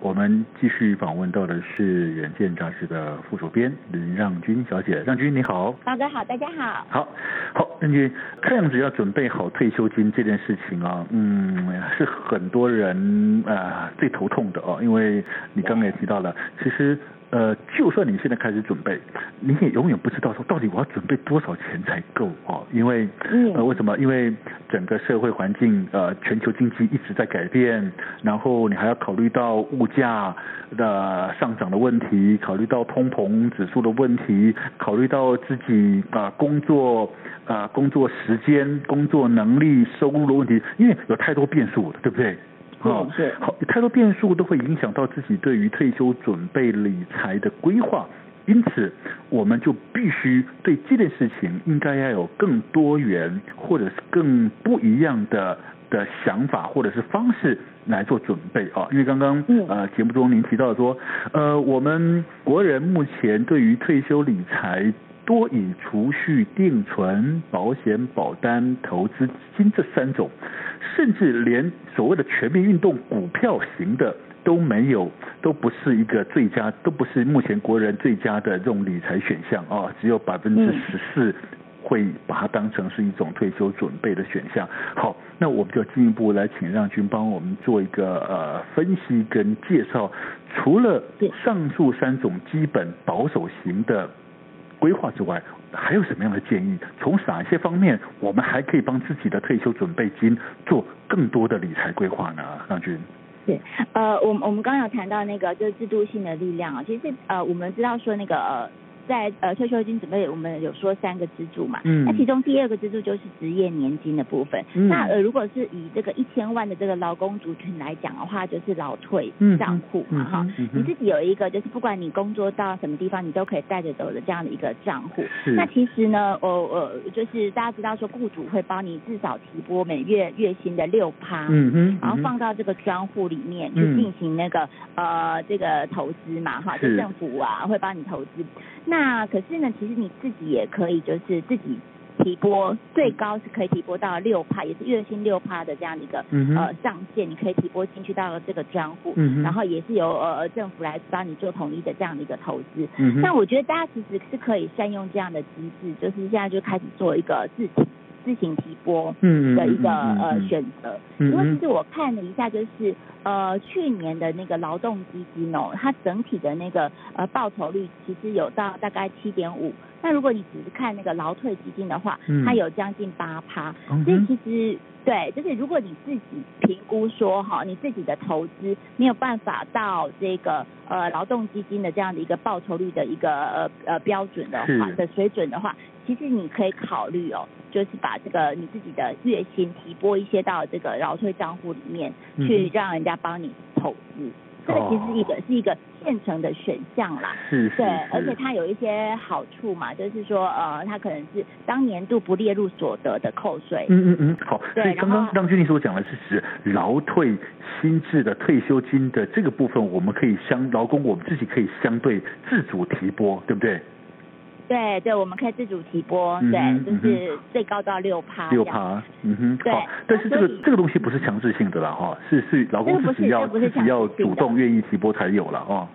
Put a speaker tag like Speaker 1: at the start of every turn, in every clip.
Speaker 1: 我们继续访问到的是《远见》杂志的副主编林让君小姐，让君你好，
Speaker 2: 大哥好，大家好，
Speaker 1: 好，好，让君看样子要准备好退休金这件事情啊，嗯，是很多人啊、呃、最头痛的哦，因为你刚刚也提到了，其实。呃，就算你现在开始准备，你也永远不知道说到底我要准备多少钱才够哦，因为呃，为什么？因为整个社会环境呃，全球经济一直在改变，然后你还要考虑到物价的上涨的问题，考虑到通膨指数的问题，考虑到自己啊、呃、工作啊、呃、工作时间、工作能力、收入的问题，因为有太多变数了，对不对？
Speaker 2: 哦，是
Speaker 1: 好，太多变数都会影响到自己对于退休准备理财的规划，因此我们就必须对这件事情应该要有更多元或者是更不一样的的想法或者是方式来做准备啊。因为刚刚呃节目中您提到说，呃我们国人目前对于退休理财。多以储蓄、定存、保险、保单、投资基金这三种，甚至连所谓的全民运动股票型的都没有，都不是一个最佳，都不是目前国人最佳的这种理财选项啊，只有百分之十四会把它当成是一种退休准备的选项。好，那我们就进一步来请让君帮我们做一个呃分析跟介绍，除了上述三种基本保守型的。规划之外，还有什么样的建议？从哪些方面，我们还可以帮自己的退休准备金做更多的理财规划呢？张君
Speaker 2: 对呃，我我们刚刚有谈到那个就是制度性的力量啊，其实呃，我们知道说那个。呃在呃退休金准备，我们有说三个支柱嘛，嗯，那其中第二个支柱就是职业年金的部分。嗯、那呃如果是以这个一千万的这个劳工族群来讲的话，就是劳退账户嘛哈，你自己有一个就是不管你工作到什么地方，你都可以带着走的这样的一个账户。是。那其实呢，呃呃就是大家知道说雇主会帮你至少提拨每月月薪的六趴，嗯嗯，然后放到这个专户里面去进行那个呃这个投资嘛哈，就政府啊会帮你投资。那可是呢，其实你自己也可以，就是自己提拨，最高是可以提拨到六趴，也是月薪六趴的这样的一个、嗯、哼呃上限，你可以提拨进去到这个专户，嗯、哼然后也是由呃政府来帮你做统一的这样的一个投资。嗯哼，但我觉得大家其实是可以善用这样的机制，就是现在就开始做一个自提。自行提拨的一个呃选择，因为其实我看了一下，就是呃去年的那个劳动基金哦，它整体的那个呃报酬率其实有到大概七点五，但如果你只是看那个劳退基金的话，它有将近八趴，所以其实对，就是如果你自己评估说哈，你自己的投资没有办法到这个呃劳动基金的这样的一个报酬率的一个呃呃标准的话的水准的话。其实你可以考虑哦，就是把这个你自己的月薪提拨一些到这个劳退账户里面，去让人家帮你投资。这个其实是一个是一个现成的选项啦。是。对，而且它有一些好处嘛，就是说呃，它可能是当年度不列入所得的扣税。
Speaker 1: 嗯嗯嗯，好。对，所以刚刚让均你所讲的是指劳退新制的退休金的这个部分，我们可以相劳工我们自己可以相对自主提拨，对不对？
Speaker 2: 对对，我们可以自主提拨，对，就是最高到六趴。
Speaker 1: 六趴，嗯哼，对。但是这个这个东西不是强制性的啦哈，是是劳工自己要自己要主动愿意提拨才有了哦。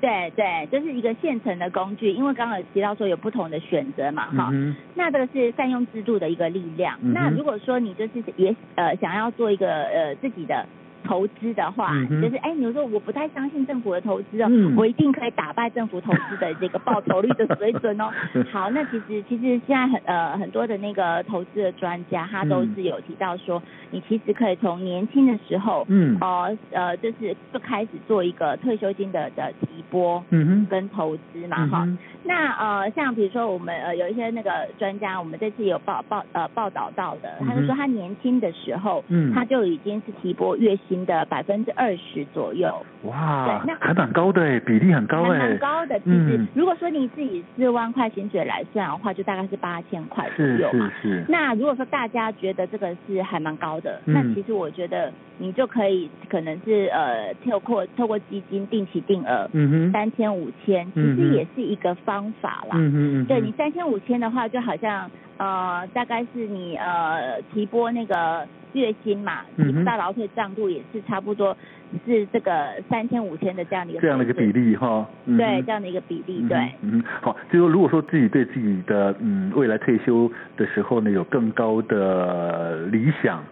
Speaker 2: 对对，这是一个现成的工具，因为刚刚有提到说有不同的选择嘛哈。那这个是善用制度的一个力量。那如果说你就是也呃想要做一个呃自己的。投资的话，
Speaker 1: 嗯、
Speaker 2: 就是哎，你说我不太相信政府的投资哦、
Speaker 1: 嗯，
Speaker 2: 我一定可以打败政府投资的这个报酬率的水准哦。好，那其实其实现在很呃很多的那个投资的专家，他都是有提到说，你其实可以从年轻的时候，
Speaker 1: 嗯，
Speaker 2: 哦呃，呃就是就开始做一个退休金的的提拨，
Speaker 1: 嗯哼，
Speaker 2: 跟投资嘛哈、嗯。那呃像比如说我们呃有一些那个专家，我们这次有报报呃报道到的，他就说他年轻的时候，嗯，他就已经是提拨月薪的百分之二十左右。
Speaker 1: 哇，对，那还蛮高的哎，比例很高哎，
Speaker 2: 蛮高的。其实、嗯、如果说你自己四万块薪水来算的话，就大概是八千块左右嘛。
Speaker 1: 是是是。
Speaker 2: 那如果说大家觉得这个是还蛮高的，嗯、那其实我觉得你就可以可能是呃透过透过基金定期定额，嗯哼，三千五千，其实也是一个方法啦。嗯哼，对你三千五千的话，就好像呃大概是你呃提拨那个。月薪嘛，提到劳退账户也是差不多是这个三千五千的这样的一个
Speaker 1: 这样的一个比例哈、
Speaker 2: 嗯，对，这样的一个比例，对，
Speaker 1: 嗯，好，就是说如果说自己对自己的嗯未来退休的时候呢有更高的理想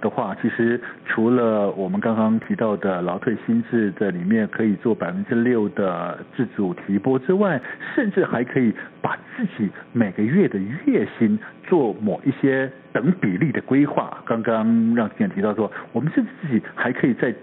Speaker 1: 的话，其实除了我们刚刚提到的劳退新制的里面可以做百分之六的自主提拨之外，甚至还可以把自己每个月的月薪做某一些等比例的规划。刚刚让经理提到说，我们甚至自己还可以再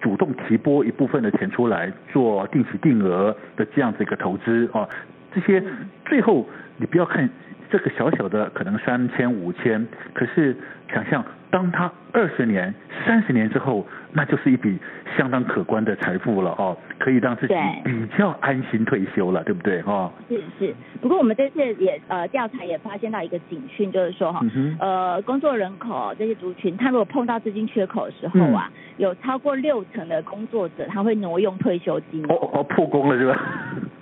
Speaker 1: 主动提拨一部分的钱出来做定期定额的这样子一个投资啊，这些最后你不要看这个小小的可能三千五千，可是想象。当他二十年、三十年之后，那就是一笔相当可观的财富了哦，可以让自己比较安心退休了，对，对不对哈？
Speaker 2: 是是，不过我们这次也呃调查也发现到一个警讯，就是说哈、嗯，呃，工作人口这些族群，他如果碰到资金缺口的时候啊，嗯、有超过六成的工作者他会挪用退休金。
Speaker 1: 哦哦，破功了是吧？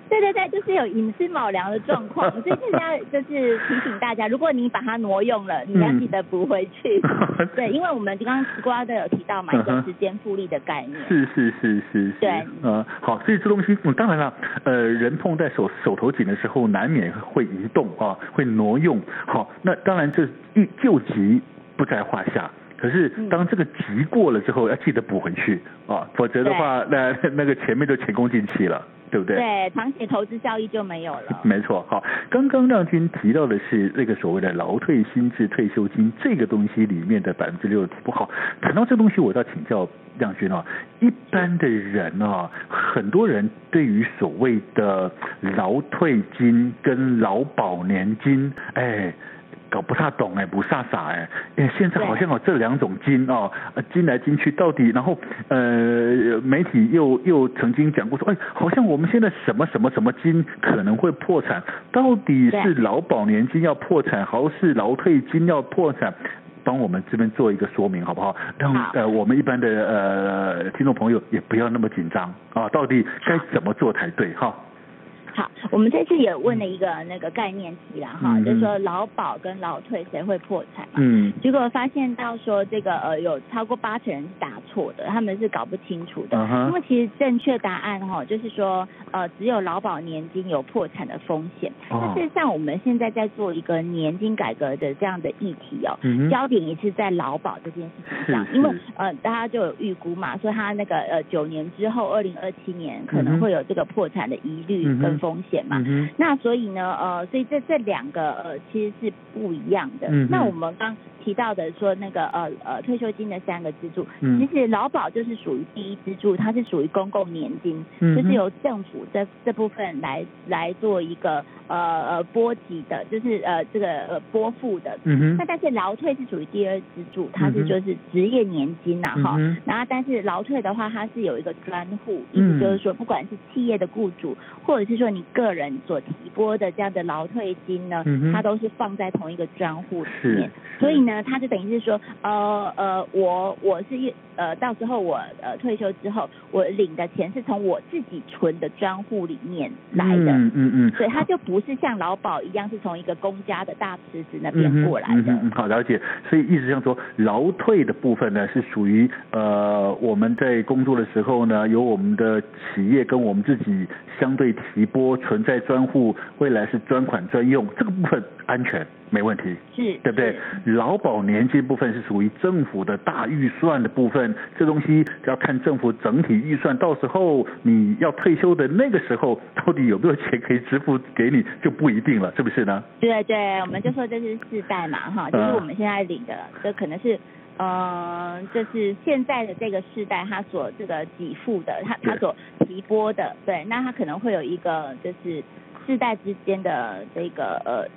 Speaker 2: 对对对，就是有寅吃卯粮的状况，所以现在就是提醒大家，如果你把它挪用了，你要记得补回去。嗯、对，因为我们刚刚西瓜都有提到嘛，一个时间复利的概念。
Speaker 1: 是是是是。
Speaker 2: 对。
Speaker 1: 呃，好，所以这东西，嗯，当然了，呃，人碰在手手头紧的时候，难免会移动啊，会挪用。好，那当然这一救急不在话下，可是当这个急过了之后，要记得补回去啊，否则的话，那 那个前面就前功尽弃了。对不对？
Speaker 2: 对，长期投资效益就没有了。
Speaker 1: 没错，好，刚刚亮君提到的是那个所谓的劳退新制退休金这个东西里面的百分之六的不。好，谈到这东西，我倒请教亮君啊，一般的人啊，很多人对于所谓的劳退金跟劳保年金，哎。搞不太懂哎，不傻傻哎，哎，现在好像有这两种金哦，金来金去到底，然后呃，媒体又又曾经讲过说，哎，好像我们现在什么什么什么金可能会破产，到底是劳保年金要破产，还是劳退金要破产？帮我们这边做一个说明好不好？让呃我们一般的呃听众朋友也不要那么紧张啊，到底该怎么做才对哈？
Speaker 2: 好，我们这次也问了一个那个概念题啦，哈、嗯，就是说劳保跟劳退谁会破产嘛？嗯，结果发现到说这个呃有超过八成人是答错的，他们是搞不清楚的。嗯、因为其实正确答案哈，就是说呃只有劳保年金有破产的风险。哦。事实上我们现在在做一个年金改革的这样的议题哦，嗯、焦点也是在劳保这件事情上，因为呃大家就有预估嘛，说他那个呃九年之后，二零二七年可能会有这个破产的疑虑跟风险嘛、嗯，那所以呢，呃，所以这这两个呃其实是不一样的。嗯、那我们刚提到的说那个呃呃退休金的三个支柱，嗯、其实劳保就是属于第一支柱，它是属于公共年金，嗯、就是由政府这这部分来来做一个呃呃拨给的，就是呃这个呃拨付的。那但是劳退是属于第二支柱，它是就是职业年金呐、啊、哈、嗯。然后但是劳退的话，它是有一个专户，意思就是说，不管是企业的雇主，或者是说你个人所提拨的这样的劳退金呢，嗯、它都是放在同一个专户里面，所以呢。他就等于是说，呃呃，我我是一呃，到时候我呃退休之后，我领的钱是从我自己存的专户里面来的，嗯嗯嗯，所以他就不是像劳保一样是从一个公家的大池子那边过来的。嗯嗯，嗯，好
Speaker 1: 了解。所以意思上说，劳退的部分呢，是属于呃我们在工作的时候呢，由我们的企业跟我们自己相对提拨说存在专户，未来是专款专用，这个部分安全没问题，
Speaker 2: 是，
Speaker 1: 对不对？劳保年金部分是属于政府的大预算的部分，这东西要看政府整体预算，到时候你要退休的那个时候，到底有没有钱可以支付给你，就不一定了，是不是呢？
Speaker 2: 对对，我们就说这是世代嘛，哈，就是我们现在领的，这可能是。呃，就是现在的这个世代，他所这个给付的，他他所提拨的，对，那他可能会有一个就是世代之间的这个呃。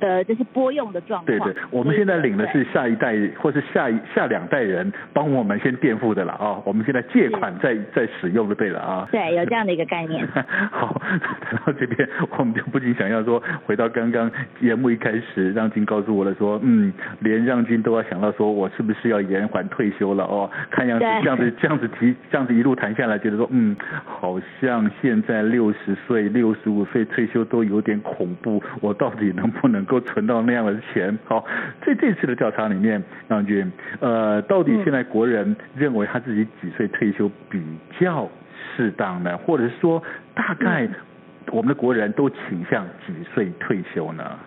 Speaker 2: 呃，就是拨用的状况。
Speaker 1: 对对，我们现在领的是下一代或是下一下两代人帮我们先垫付的了啊，我们现在借款在在使用就对了啊。
Speaker 2: 对，有这样的一个概念。
Speaker 1: 好，谈到这边，我们就不禁想要说，回到刚刚节目一开始，让金告诉我了说，嗯，连让金都要想到说我是不是要延缓退休了哦？看样子这样子这样子提这样子一路谈下来，觉得说，嗯，好像现在六十岁、六十五岁退休都有点恐怖，我到底能不能？能够存到那样的钱，好，在这次的调查里面，杨军，呃，到底现在国人认为他自己几岁退休比较适当呢？或者是说，大概我们的国人都倾向几岁退休呢？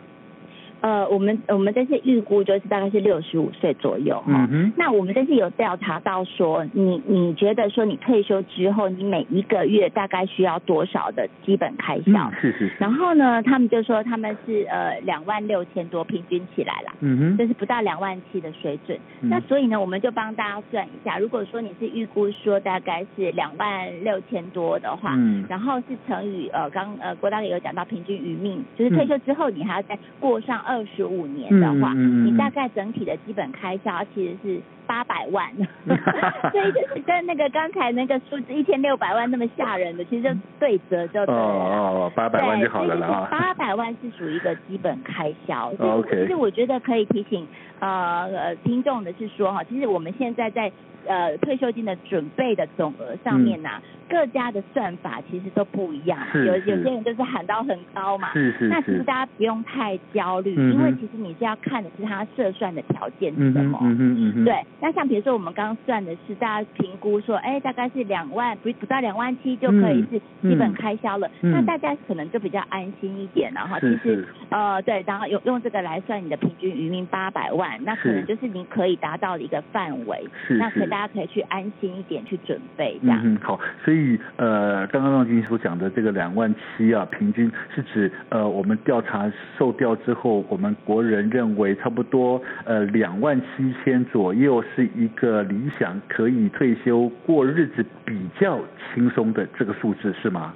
Speaker 2: 呃，我们我们这次预估就是大概是六十五岁左右哈。嗯哼。那我们这次有调查到说，你你觉得说你退休之后，你每一个月大概需要多少的基本开销？
Speaker 1: 嗯、是是是。
Speaker 2: 然后呢，他们就说他们是呃两万六千多，平均起来了。嗯哼。就是不到两万七的水准。嗯。那所以呢，我们就帮大家算一下，如果说你是预估说大概是两万六千多的话，嗯。然后是乘以呃刚呃郭大爷有讲到平均余命，就是退休之后你还要再过上二。二十五年的话，你大概整体的基本开销其实是八百万，所以就是跟那个刚才那个数字一千六百万那么吓人的，其实就对折就对了。
Speaker 1: 哦，八百万就好了啦。
Speaker 2: 八百万是属于一个基本开销。OK。其实我觉得可以提醒呃呃听众的是说哈，其实我们现在在呃退休金的准备的总额上面呐、啊。嗯各家的算法其实都不一样，有有些人就是喊到很高嘛，是是是，那其实大家不用太焦虑，嗯，因为其实你是要看的是他设算的条件是什么，嗯嗯嗯，对，那像比如说我们刚刚算的是大家评估说，哎，大概是两万不不到两万七就可以是基本开销了，嗯，那大家可能就比较安心一点了哈，其实呃对，然后用用这个来算你的平均余命八百万，那可能就是你可以达到的一个范围，是，那可大家可以去安心一点去准备这样，
Speaker 1: 嗯好，所以。呃，刚刚让君所讲的这个两万七啊，平均是指呃，我们调查受调之后，我们国人认为差不多呃两万七千左右是一个理想可以退休过日子比较轻松的这个数字是吗？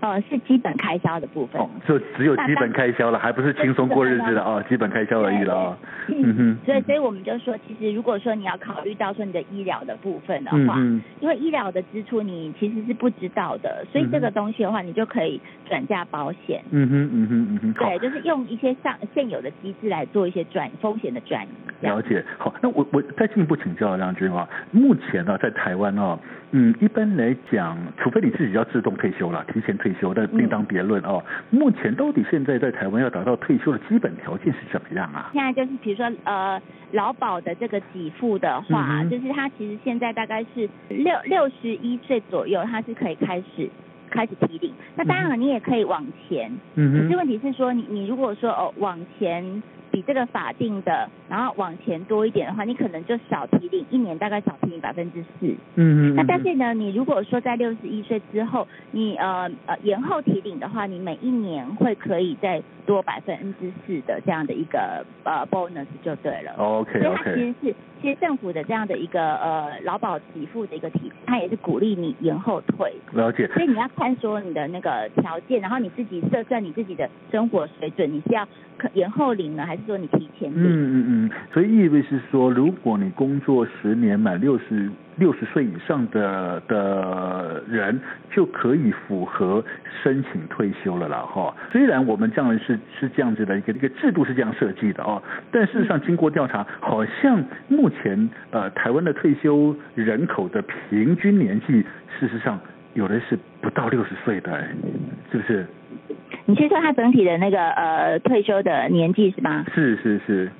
Speaker 2: 呃，是基本开销的部分。哦，
Speaker 1: 就只有基本开销了，还不是轻松过日子的哦，基本开销而已了啊。嗯哼。
Speaker 2: 所以，所以我们就说，其实如果说你要考虑到说你的医疗的部分的话，嗯，因为医疗的支出你其实是不知道的，所以这个东西的话，你就可以转嫁保险。嗯哼，嗯哼，嗯哼。对，就是用一些上现有的机制来做一些转风险的转移。
Speaker 1: 了解。好，那我我再进一步请教梁军啊，目前呢，在台湾啊，嗯，一般来讲，除非你自己要自动退休了，提前退。休但另当别论哦。目前到底现在在台湾要达到退休的基本条件是怎么样啊？
Speaker 2: 现在就是比如说呃劳保的这个给付的话，嗯、就是他其实现在大概是六六十一岁左右，他是可以开始开始提领。那当然了，你也可以往前。嗯。可是问题是说，你你如果说哦往前。比这个法定的，然后往前多一点的话，你可能就少提领一年，大概少提领百分之四。嗯嗯。那但是呢，你如果说在六十一岁之后，你呃呃延后提领的话，你每一年会可以再多百分之四的这样的一个呃 bonus 就对了。
Speaker 1: OK OK。
Speaker 2: 所以它其实是其实政府的这样的一个呃劳保给付的一个体制，它也是鼓励你延后退。
Speaker 1: 了解。
Speaker 2: 所以你要看说你的那个条件，然后你自己设算你自己的生活水准，你是要可延后领呢，还是？说你提前，嗯
Speaker 1: 嗯嗯，所以意味是说，如果你工作十年满六十六十岁以上的的人，就可以符合申请退休了啦哈。虽然我们这样是是这样子的一个一个制度是这样设计的哦，但事实上经过调查，好像目前呃台湾的退休人口的平均年纪，事实上有的是不到六十岁的，是不是？
Speaker 2: 你是说他整体的那个呃退休的年纪是吗？
Speaker 1: 是是是。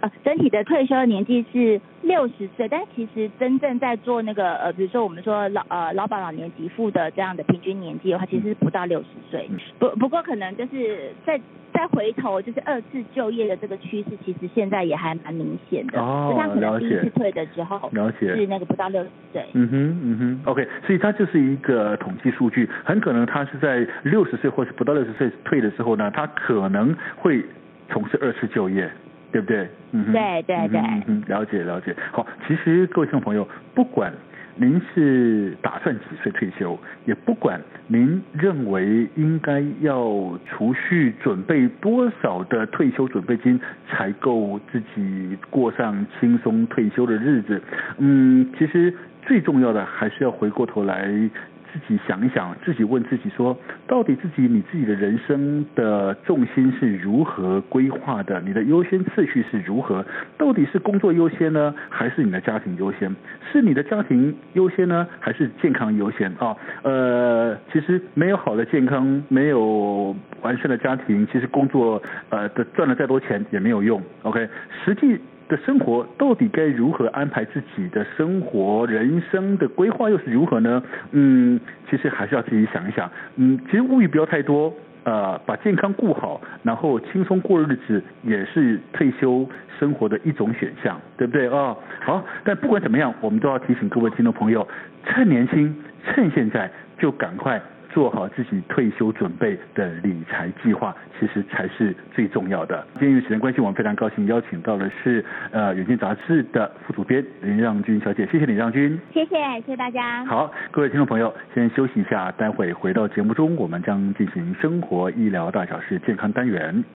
Speaker 2: 呃，整体的退休的年纪是六十岁，但其实真正在做那个呃，比如说我们说老呃劳保老年给付的这样的平均年纪的话，其实是不到六十岁。不不过可能就是在再回头就是二次就业的这个趋势，其实现在也还蛮明显的。
Speaker 1: 哦，
Speaker 2: 就像可能第一次退的时候，
Speaker 1: 了解
Speaker 2: 是那个不到六十岁。
Speaker 1: 嗯哼嗯哼，OK，所以它就是一个统计数据，很可能他是在六十岁或是不到六十岁退的时候呢，他可能会从事二次就业。对不对？嗯哼，
Speaker 2: 对对对，
Speaker 1: 嗯哼，了解了解。好，其实各位听众朋友，不管您是打算几岁退休，也不管您认为应该要储蓄准备多少的退休准备金，才够自己过上轻松退休的日子，嗯，其实最重要的还是要回过头来。自己想一想，自己问自己说，到底自己你自己的人生的重心是如何规划的？你的优先次序是如何？到底是工作优先呢，还是你的家庭优先？是你的家庭优先呢，还是健康优先啊？呃，其实没有好的健康，没有完善的家庭，其实工作呃的赚了再多钱也没有用。OK，实际。的生活到底该如何安排自己的生活，人生的规划又是如何呢？嗯，其实还是要自己想一想。嗯，其实物欲不要太多，呃，把健康顾好，然后轻松过日子，也是退休生活的一种选项，对不对啊？好，但不管怎么样，我们都要提醒各位听众朋友，趁年轻，趁现在，就赶快。做好自己退休准备的理财计划，其实才是最重要的。今天因为时间关系，我们非常高兴邀请到的是呃《远见杂志》的副主编林让君小姐，谢谢林让君，
Speaker 2: 谢谢，谢谢大家。
Speaker 1: 好，各位听众朋友，先休息一下，待会回到节目中，我们将进行生活医疗大小事健康单元。